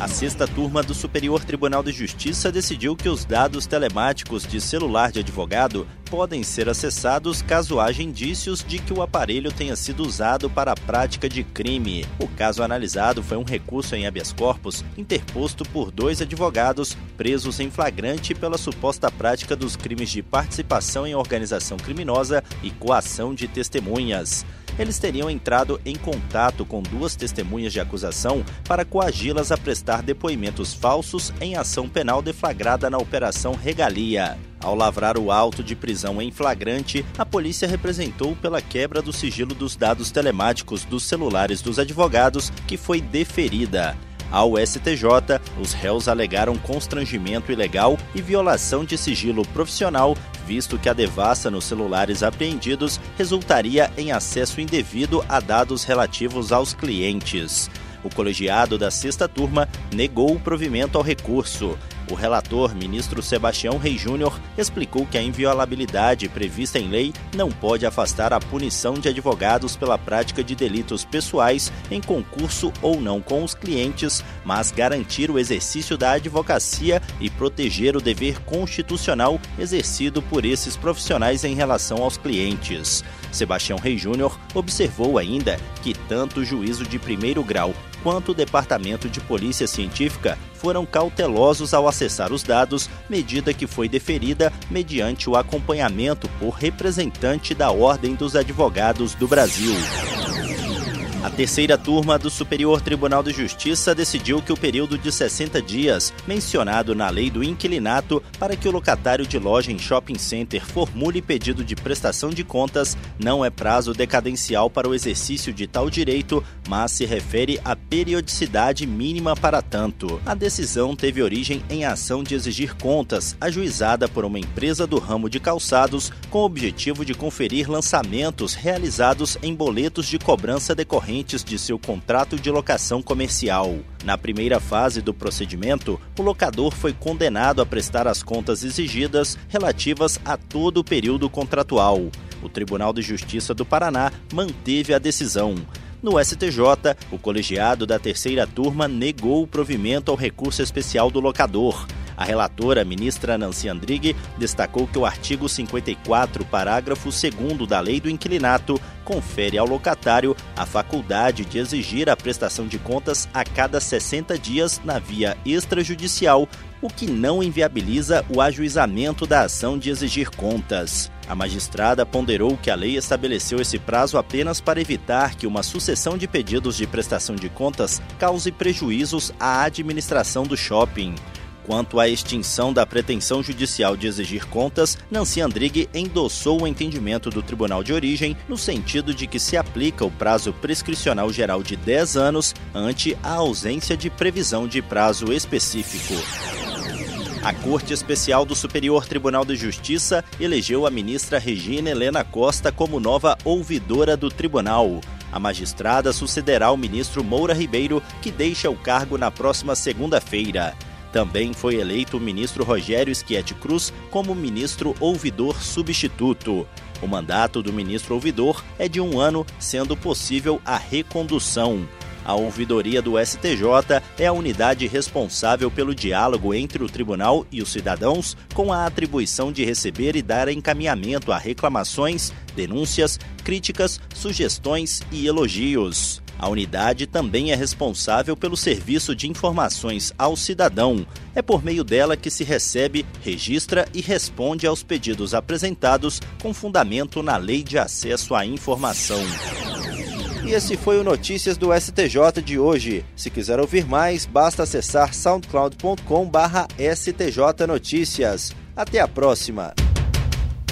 A sexta turma do Superior Tribunal de Justiça decidiu que os dados telemáticos de celular de advogado podem ser acessados caso haja indícios de que o aparelho tenha sido usado para a prática de crime. O caso analisado foi um recurso em habeas corpus interposto por dois advogados presos em flagrante pela suposta prática dos crimes de participação em organização criminosa e coação de testemunhas eles teriam entrado em contato com duas testemunhas de acusação para coagi-las a prestar depoimentos falsos em ação penal deflagrada na Operação Regalia. Ao lavrar o auto de prisão em flagrante, a polícia representou pela quebra do sigilo dos dados telemáticos dos celulares dos advogados, que foi deferida. Ao STJ, os réus alegaram constrangimento ilegal e violação de sigilo profissional, visto que a devassa nos celulares apreendidos resultaria em acesso indevido a dados relativos aos clientes. O colegiado da sexta turma negou o provimento ao recurso. O relator, ministro Sebastião Rei Júnior, explicou que a inviolabilidade prevista em lei não pode afastar a punição de advogados pela prática de delitos pessoais em concurso ou não com os clientes, mas garantir o exercício da advocacia e proteger o dever constitucional exercido por esses profissionais em relação aos clientes. Sebastião Rei Júnior observou ainda que tanto o juízo de primeiro grau quanto o Departamento de Polícia Científica foram cautelosos ao acessar os dados, medida que foi deferida mediante o acompanhamento por representante da Ordem dos Advogados do Brasil. Terceira turma do Superior Tribunal de Justiça decidiu que o período de 60 dias, mencionado na lei do inquilinato, para que o locatário de loja em shopping center formule pedido de prestação de contas, não é prazo decadencial para o exercício de tal direito, mas se refere à periodicidade mínima para tanto. A decisão teve origem em ação de exigir contas, ajuizada por uma empresa do ramo de calçados, com o objetivo de conferir lançamentos realizados em boletos de cobrança decorrentes decorrentes de seu contrato de locação comercial. Na primeira fase do procedimento, o locador foi condenado a prestar as contas exigidas relativas a todo o período contratual. O Tribunal de Justiça do Paraná manteve a decisão. No STJ, o colegiado da terceira turma negou o provimento ao recurso especial do locador. A relatora, ministra Nancy Andrighi, destacou que o artigo 54, parágrafo 2 da Lei do Inquilinato, confere ao locatário a faculdade de exigir a prestação de contas a cada 60 dias na via extrajudicial, o que não inviabiliza o ajuizamento da ação de exigir contas. A magistrada ponderou que a lei estabeleceu esse prazo apenas para evitar que uma sucessão de pedidos de prestação de contas cause prejuízos à administração do shopping. Quanto à extinção da pretensão judicial de exigir contas, Nancy Andrighi endossou o entendimento do tribunal de origem no sentido de que se aplica o prazo prescricional geral de 10 anos ante a ausência de previsão de prazo específico. A Corte Especial do Superior Tribunal de Justiça elegeu a ministra Regina Helena Costa como nova ouvidora do tribunal. A magistrada sucederá o ministro Moura Ribeiro, que deixa o cargo na próxima segunda-feira. Também foi eleito o ministro Rogério Schietti Cruz como ministro ouvidor substituto. O mandato do ministro ouvidor é de um ano, sendo possível a recondução. A ouvidoria do STJ é a unidade responsável pelo diálogo entre o tribunal e os cidadãos, com a atribuição de receber e dar encaminhamento a reclamações, denúncias, críticas, sugestões e elogios. A unidade também é responsável pelo serviço de informações ao cidadão. É por meio dela que se recebe, registra e responde aos pedidos apresentados com fundamento na Lei de Acesso à Informação. E esse foi o Notícias do STJ de hoje. Se quiser ouvir mais, basta acessar soundcloud.com/stj notícias. Até a próxima.